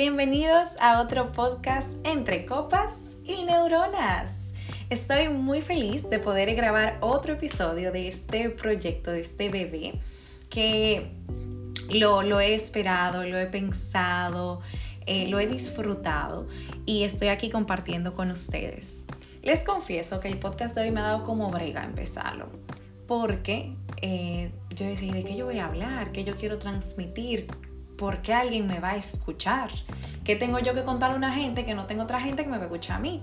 bienvenidos a otro podcast entre copas y neuronas. Estoy muy feliz de poder grabar otro episodio de este proyecto, de este bebé, que lo, he esperado, lo he pensado, eh, lo he disfrutado y estoy aquí compartiendo con ustedes. Les confieso que el podcast de hoy me ha dado como brega empezarlo, porque eh, yo decía, ¿de qué yo voy a hablar? ¿Qué yo quiero transmitir? ¿Por qué alguien me va a escuchar? ¿Qué tengo yo que contarle a una gente que no tengo otra gente que me va a escuchar a mí?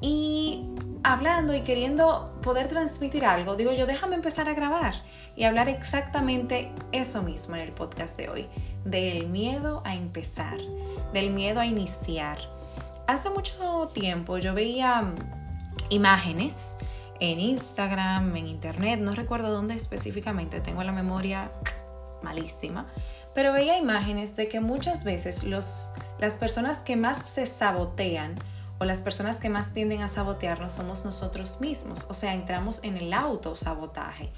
Y hablando y queriendo poder transmitir algo, digo yo, déjame empezar a grabar y hablar exactamente eso mismo en el podcast de hoy, del miedo a empezar, del miedo a iniciar. Hace mucho tiempo yo veía imágenes en Instagram, en internet, no recuerdo dónde específicamente, tengo la memoria malísima, pero veía imágenes de que muchas veces los, las personas que más se sabotean o las personas que más tienden a sabotearnos somos nosotros mismos, o sea, entramos en el autosabotaje.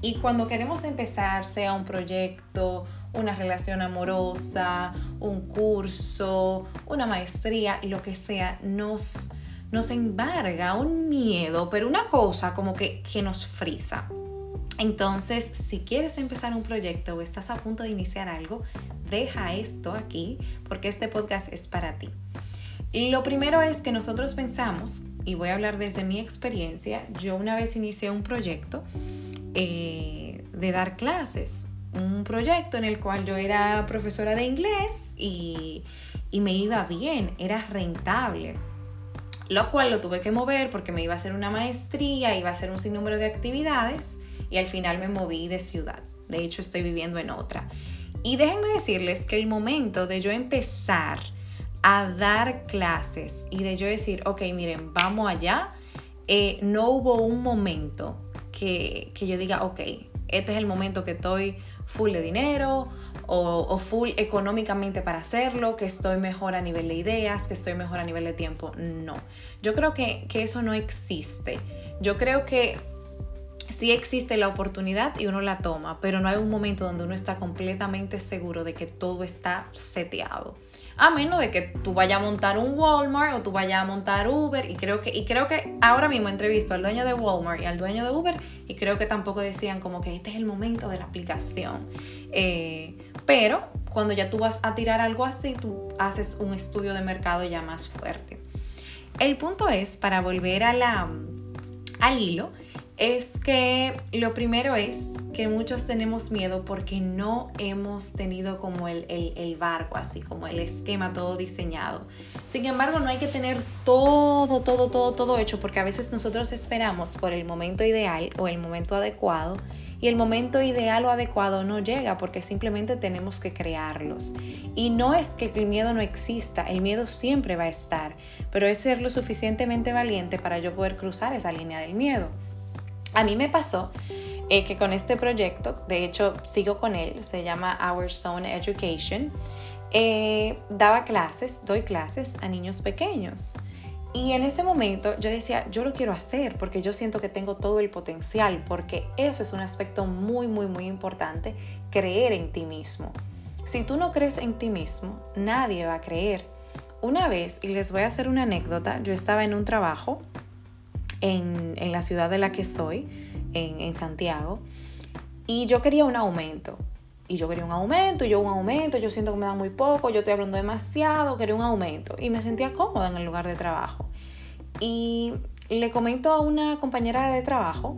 Y cuando queremos empezar, sea un proyecto, una relación amorosa, un curso, una maestría, lo que sea, nos, nos embarga un miedo, pero una cosa como que, que nos frisa. Entonces, si quieres empezar un proyecto o estás a punto de iniciar algo, deja esto aquí porque este podcast es para ti. Lo primero es que nosotros pensamos, y voy a hablar desde mi experiencia, yo una vez inicié un proyecto eh, de dar clases, un proyecto en el cual yo era profesora de inglés y, y me iba bien, era rentable lo cual lo tuve que mover porque me iba a hacer una maestría, iba a hacer un sinnúmero de actividades y al final me moví de ciudad. De hecho, estoy viviendo en otra. Y déjenme decirles que el momento de yo empezar a dar clases y de yo decir, ok, miren, vamos allá, eh, no hubo un momento que, que yo diga, ok, este es el momento que estoy full de dinero o, full económicamente para hacerlo, que estoy mejor a nivel de ideas, que estoy mejor a nivel de tiempo. No, yo creo que, que eso no existe. Yo creo que sí existe la oportunidad y uno la toma, pero no hay un momento donde uno está completamente seguro de que todo está seteado. A menos de que tú vayas a montar un Walmart o tú vayas a montar Uber y creo que y creo que ahora mismo entrevisto al dueño de Walmart y al dueño de Uber y creo que tampoco decían como que este es el momento de la aplicación. Eh, pero cuando ya tú vas a tirar algo así, tú haces un estudio de mercado ya más fuerte. El punto es, para volver a la, al hilo, es que lo primero es que muchos tenemos miedo porque no hemos tenido como el, el, barco, así como el esquema todo diseñado. Sin embargo, no hay que tener todo, todo, todo, todo hecho porque a veces nosotros esperamos por el momento ideal o el momento adecuado y el momento ideal o adecuado no llega porque simplemente tenemos que crearlos. Y no es que el miedo no exista, el miedo siempre va a estar, pero es ser lo suficientemente valiente para yo poder cruzar esa línea del miedo. A mí me pasó eh, que con este proyecto, de hecho sigo con él, se llama Our Zone Education, eh, daba clases, doy clases a niños pequeños. Y en ese momento yo decía, yo lo quiero hacer porque yo siento que tengo todo el potencial, porque eso es un aspecto muy, muy, muy importante, creer en ti mismo. Si tú no crees en ti mismo, nadie va a creer. Una vez, y les voy a hacer una anécdota, yo estaba en un trabajo en, la ciudad de la que soy, en, Santiago, y yo quería un aumento. Y yo quería un aumento, y yo un aumento, yo siento que me da muy poco, yo estoy hablando demasiado, quería un aumento. Y me sentía cómoda en el lugar de trabajo. Y le comento a una compañera de trabajo,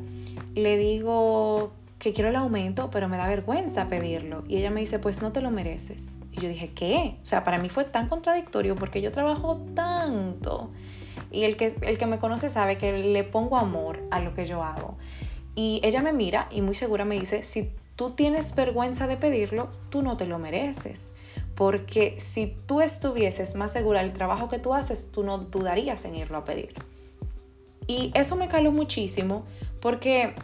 le digo que quiero el aumento, pero me da vergüenza pedirlo. Y ella me dice, pues no te lo mereces. Y yo dije, ¿qué? O sea, para mí fue tan contradictorio porque yo trabajo tanto y el que, el que me conoce sabe que le pongo amor a lo que yo hago. Y ella me mira y muy segura me dice, si tú tienes vergüenza de pedirlo, tú no te lo mereces. Porque si tú estuvieses más segura del trabajo que tú haces, tú no dudarías en irlo a pedir. Y eso me caló muchísimo porque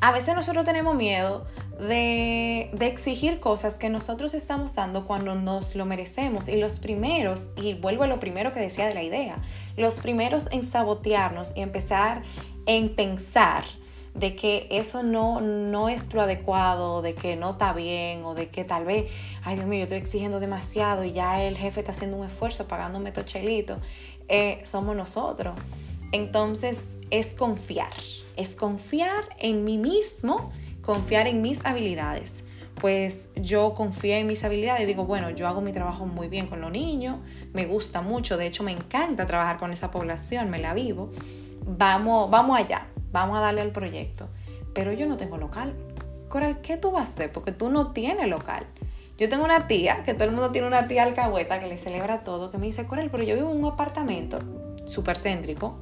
a veces nosotros tenemos miedo de, exigir cosas que nosotros estamos dando cuando nos lo merecemos. Y los primeros, y vuelvo a lo primero que decía de la idea, los primeros en sabotearnos y empezar en pensar de que eso no, no es lo adecuado, de que no está bien o de que tal vez, ay Dios mío, yo estoy exigiendo demasiado y ya el jefe está haciendo un esfuerzo pagándome estos chelitos, eh, somos nosotros. Entonces es confiar, es confiar en mí mismo, confiar en mis habilidades. Pues yo confío en mis habilidades y digo, bueno, yo hago mi trabajo muy bien con los niños, me gusta mucho, de hecho me encanta trabajar con esa población, me la vivo. Vamos, vamos allá, vamos a darle al proyecto. Pero yo no tengo local. Coral, ¿qué tú vas a hacer? Porque tú no tienes local. Yo tengo una tía, que todo el mundo tiene una tía alcahueta que le celebra todo, que me dice, Coral, pero yo vivo en un apartamento súper céntrico,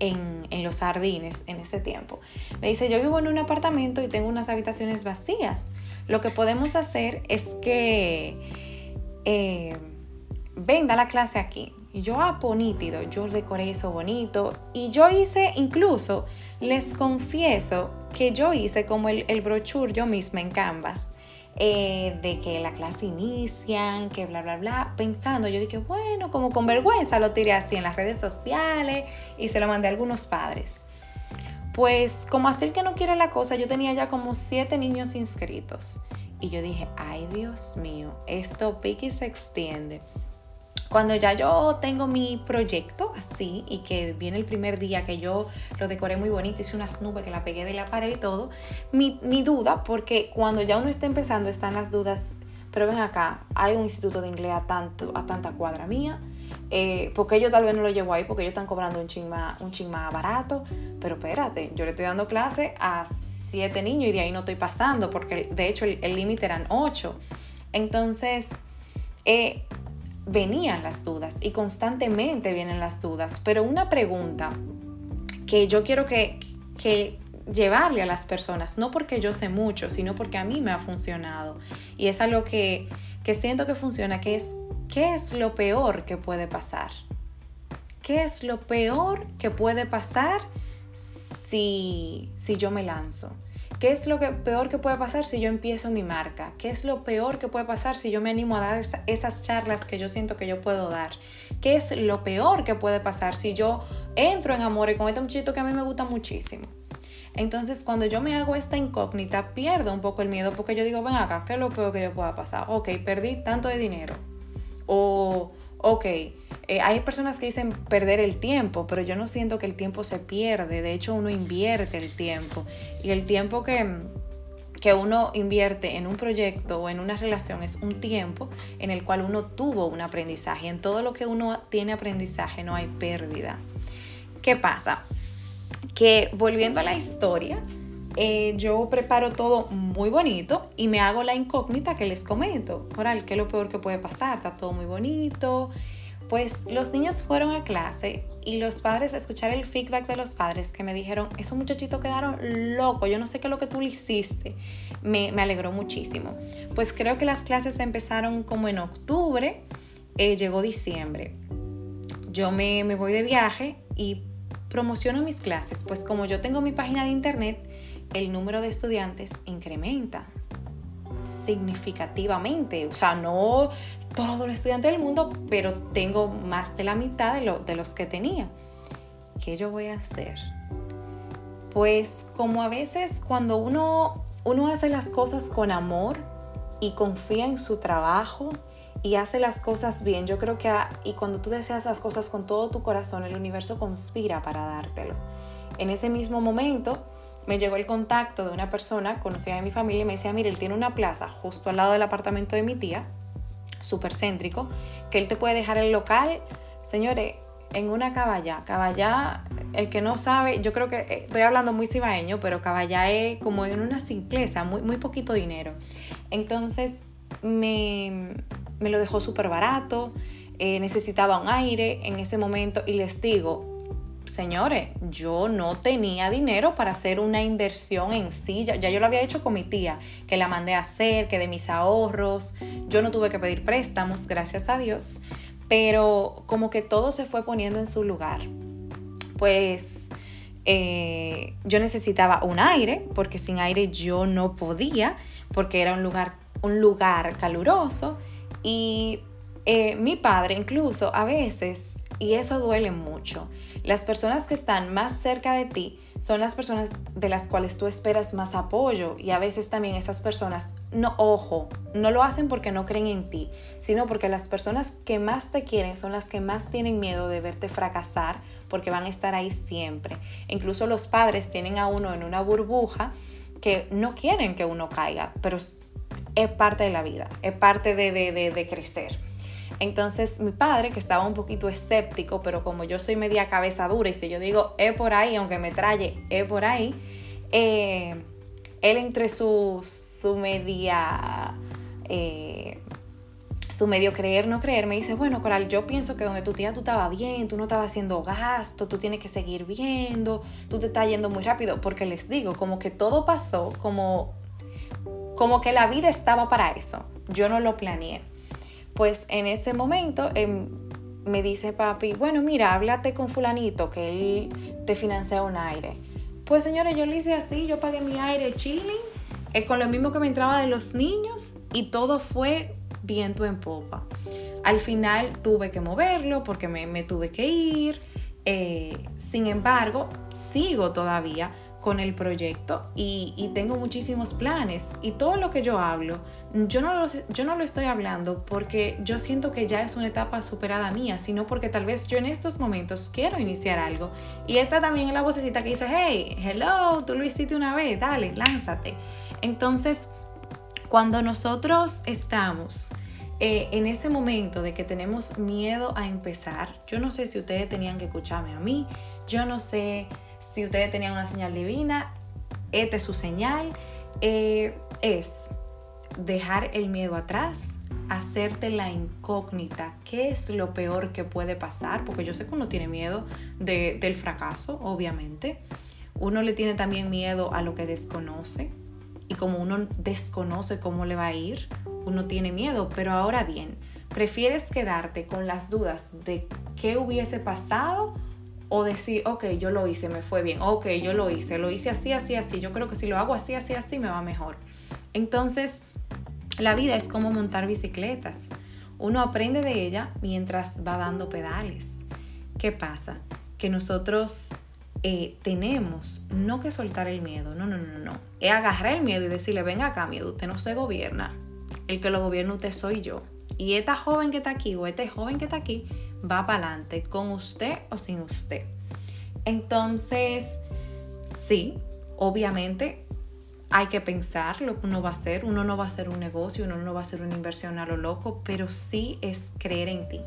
en, en, los jardines en ese tiempo. Me dice, yo vivo en un apartamento y tengo unas habitaciones vacías. Lo que podemos hacer es que eh, venga la clase aquí. Y yo, ah, nítido, yo decoré eso bonito. Y yo hice, incluso, les confieso que yo hice como el, el brochure yo misma en Canvas. Eh, de que la clase inician, que bla, bla, bla, pensando, yo dije, bueno, como con vergüenza lo tiré así en las redes sociales y se lo mandé a algunos padres. Pues como así el que no quiere la cosa, yo tenía ya como siete niños inscritos. Y yo dije, ay Dios mío, esto pique y se extiende. Cuando ya yo tengo mi proyecto así y que viene el primer día que yo lo decoré muy bonito, hice unas nubes que la pegué de la pared y todo, mi, duda, porque cuando ya uno está empezando están las dudas, pero ven acá, hay un instituto de inglés a, tanto, a tanta cuadra mía, eh, porque yo tal vez no lo llevo ahí porque ellos están cobrando un ching más, un barato, pero espérate, yo le estoy dando clase a siete niños y de ahí no estoy pasando porque de hecho el límite eran ocho. Entonces, eh, venían las dudas y constantemente vienen las dudas. Pero una pregunta que yo quiero que, que llevarle a las personas, no porque yo sé mucho, sino porque a mí me ha funcionado. Y es algo que, que siento que funciona, que es, ¿qué es lo peor que puede pasar? ¿Qué es lo peor que puede pasar si, si yo me lanzo? ¿Qué es lo que, peor que puede pasar si yo empiezo mi marca? ¿Qué es lo peor que puede pasar si yo me animo a dar esas charlas que yo siento que yo puedo dar? ¿Qué es lo peor que puede pasar si yo entro en amor con este muchachito que a mí me gusta muchísimo? Entonces, cuando yo me hago esta incógnita, pierdo un poco el miedo porque yo digo, ven acá, ¿qué es lo peor que yo pueda pasar? Ok, perdí tanto de dinero. O, ok, eh, hay personas que dicen perder el tiempo, pero yo no siento que el tiempo se pierde, de hecho uno invierte el tiempo y el tiempo que, que uno invierte en un proyecto o en una relación es un tiempo en el cual uno tuvo un aprendizaje. En todo lo que uno tiene aprendizaje no hay pérdida. ¿Qué pasa? Que volviendo a la historia, eh, yo preparo todo muy bonito y me hago la incógnita que les comento. Coral, ¿qué es lo peor que puede pasar? Está todo muy bonito, pues los niños fueron a clase y los padres, escuchar el feedback de los padres que me dijeron, esos muchachitos quedaron locos, yo no sé qué es lo que tú le hiciste, me, alegró muchísimo. Pues creo que las clases empezaron como en octubre, eh, llegó diciembre. Yo me, me voy de viaje y promociono mis clases, pues como yo tengo mi página de internet, el número de estudiantes incrementa significativamente. O sea, no todos los estudiantes del mundo, pero tengo más de la mitad de, los que tenía. ¿Qué yo voy a hacer? Pues como a veces cuando uno, uno hace las cosas con amor y confía en su trabajo y hace las cosas bien, yo creo que y cuando tú deseas las cosas con todo tu corazón, el universo conspira para dártelo. En ese mismo momento, me llegó el contacto de una persona conocida de mi familia y me decía, mire, él tiene una plaza justo al lado del apartamento de mi tía, súper céntrico, que él te puede dejar el local, señores, en una caballa. Caballá, el que no sabe, yo creo que eh, estoy hablando muy cibaeño, pero caballá es como en una simpleza, muy, muy poquito dinero. Entonces me, me lo dejó súper barato, eh, necesitaba un aire en ese momento y les digo, señores, yo no tenía dinero para hacer una inversión en sí. Ya, yo lo había hecho con mi tía, que la mandé a hacer, que de mis ahorros. Yo no tuve que pedir préstamos, gracias a Dios. Pero como que todo se fue poniendo en su lugar. Pues eh, yo necesitaba un aire, porque sin aire yo no podía, porque era un lugar, un lugar caluroso. Y eh, mi padre incluso a veces Y eso duele mucho. Las personas que están más cerca de ti son las personas de las cuales tú esperas más apoyo y a veces también esas personas, no, ojo, no lo hacen porque no creen en ti, sino porque las personas que más te quieren son las que más tienen miedo de verte fracasar porque van a estar ahí siempre. Incluso los padres tienen a uno en una burbuja que no quieren que uno caiga, pero es parte de la vida, es parte de, de crecer. Entonces mi padre, que estaba un poquito escéptico, pero como yo soy media cabeza dura y si yo digo, es por ahí, aunque me traye, es por ahí, eh, él entre su, su media... Eh, su medio creer, no creer, me dice, bueno, Coral, yo pienso que donde tu tía tú estabas bien, tú no estabas haciendo gasto, tú tienes que seguir viendo, tú te estás yendo muy rápido, porque les digo, como que todo pasó, como, como que la vida estaba para eso, yo no lo planeé. Pues en ese momento em, me dice papi, bueno, mira, háblate con fulanito que él te financia un aire. Pues señores, yo le hice así, yo pagué mi aire chilling, eh, con lo mismo que me entraba de los niños y todo fue viento en popa. Al final tuve que moverlo porque me, me tuve que ir. Eh, sin embargo, sigo todavía con el proyecto y, tengo muchísimos planes y todo lo que yo hablo, yo no, lo, yo no lo estoy hablando porque yo siento que ya es una etapa superada mía, sino porque tal vez yo en estos momentos quiero iniciar algo. Y esta también la vocecita que dice, hey, hello, tú lo hiciste una vez, dale, lánzate. Entonces, cuando nosotros estamos eh, en ese momento de que tenemos miedo a empezar, yo no sé si ustedes tenían que escucharme a mí, yo no sé si ustedes tenían una señal divina, esta es su señal, eh, es dejar el miedo atrás, hacerte la incógnita, qué es lo peor que puede pasar, porque yo sé que uno tiene miedo del fracaso, obviamente. Uno le tiene también miedo a lo que desconoce y como uno desconoce cómo le va a ir, uno tiene miedo, pero ahora bien, ¿prefieres quedarte con las dudas de qué hubiese pasado o decir, ok, yo lo hice, me fue bien, ok, yo lo hice, lo hice así, así, así, yo creo que si lo hago así, así, así, me va mejor. Entonces, la vida es como montar bicicletas. Uno aprende de ella mientras va dando pedales. ¿Qué pasa? Que nosotros eh, tenemos no que soltar el miedo, no, no, no, no. Es agarrar el miedo y decirle, venga acá, miedo, usted no se gobierna. El que lo gobierna usted soy yo. Y esta joven que está aquí o este joven que está aquí va para adelante, con usted o sin usted. Entonces, sí, obviamente hay que pensar lo que uno va a hacer. Uno no va a hacer un negocio, uno no va a hacer una inversión a lo loco, pero sí es creer en ti.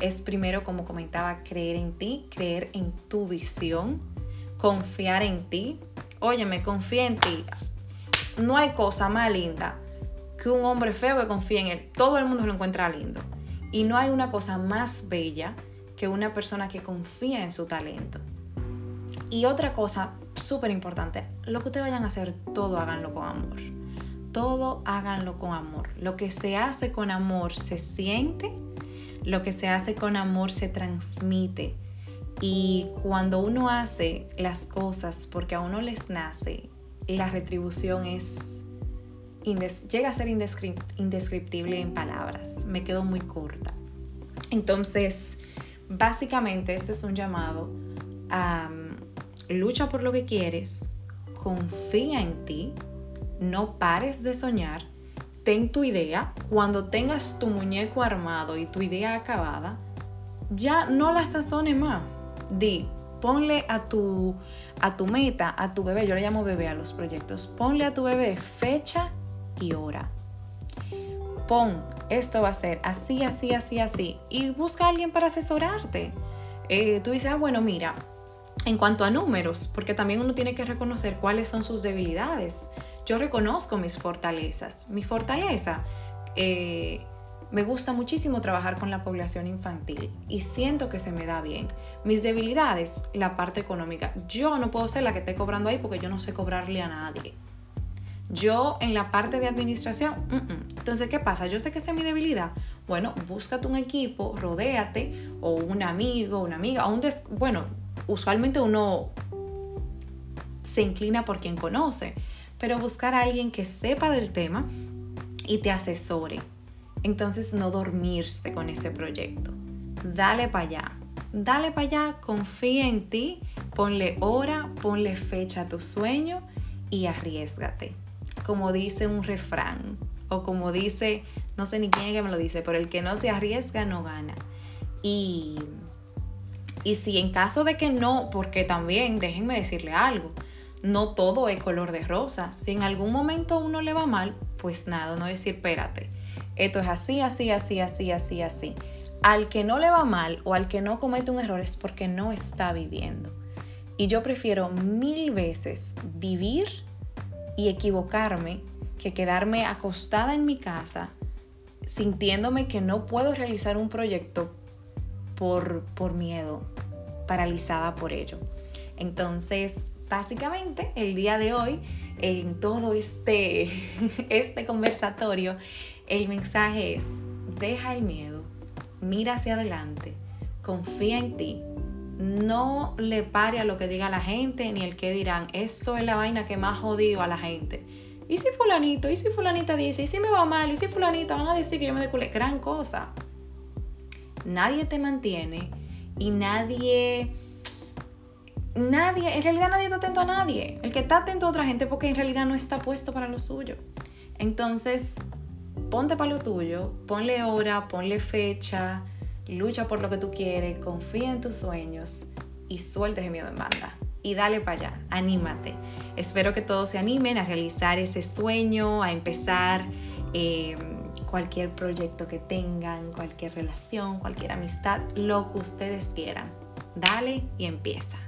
Es primero, como comentaba, creer en ti, creer en tu visión, confiar en ti. Óyeme, confía en ti. No hay cosa más linda que un hombre feo que confíe en él. Todo el mundo lo encuentra lindo. Y no hay una cosa más bella que una persona que confía en su talento. Y otra cosa súper importante, lo que ustedes vayan a hacer, todo háganlo con amor. Todo háganlo con amor. Lo que se hace con amor se siente, lo que se hace con amor se transmite. Y cuando uno hace las cosas porque a uno les nace, la retribución es llega a ser indescriptible en palabras, me quedo muy corta. Entonces, básicamente ese es un llamado a mm, lucha por lo que quieres, confía en ti, no pares de soñar, ten tu idea, cuando tengas tu muñeco armado y tu idea acabada, ya no la sazones más. Di, ponle a tu, a tu meta, a tu bebé, yo le llamo bebé a los proyectos, ponle a tu bebé fecha y hora. Pon, esto va a ser así, así, así, así. Y busca a alguien para asesorarte. Eh, tú dices, ah, bueno, mira, en cuanto a números, porque también uno tiene que reconocer cuáles son sus debilidades. Yo reconozco mis fortalezas. Mi fortaleza, eh, me gusta muchísimo trabajar con la población infantil y siento que se me da bien. Mis debilidades, la parte económica. Yo no puedo ser la que esté cobrando ahí porque yo no sé cobrarle a nadie. Yo en la parte de administración, entonces, ¿qué pasa? Yo sé que esa es mi debilidad. Bueno, búscate un equipo, rodéate, o un amigo, una amiga, un bueno, usualmente uno se inclina por quien conoce, pero buscar a alguien que sepa del tema y te asesore. Entonces, no dormirse con ese proyecto. Dale para allá. dale para allá, confía en ti, ponle hora, ponle fecha a tu sueño y arriesgate. Como dice un refrán, o como dice, no sé ni quién es que me lo dice, pero el que no se arriesga no gana. Y, y si en caso de que no, porque también déjenme decirle algo, no todo es color de rosa. Si en algún momento uno le va mal, pues nada, no decir, espérate, esto es así, así, así, así, así, así. Al que no le va mal o al que no comete un error es porque no está viviendo. Y yo prefiero mil veces vivir y equivocarme que quedarme acostada en mi casa sintiéndome que no puedo realizar un proyecto por, por miedo, paralizada por ello. Entonces, básicamente, el día de hoy, en todo este, este conversatorio, el mensaje es, deja el miedo, mira hacia adelante, confía en ti, no le pare a lo que diga la gente ni el que dirán, eso es la vaina que más jodido a la gente. ¿Y si fulanito? ¿Y si fulanita dice? ¿Y si me va mal? ¿Y si fulanita van a decir que yo me deculé? Gran cosa. Nadie te mantiene y nadie... Nadie, en realidad nadie está atento a nadie. El que está atento a otra gente porque en realidad no está puesto para lo suyo. Entonces, ponte para lo tuyo, ponle hora, ponle fecha, lucha por lo que tú quieres, confía en tus sueños y suelta ese miedo en banda. Y dale para allá, anímate. Espero que todos se animen a realizar ese sueño, a empezar em, cualquier proyecto que tengan, cualquier relación, cualquier amistad, lo que ustedes quieran. Dale y empieza.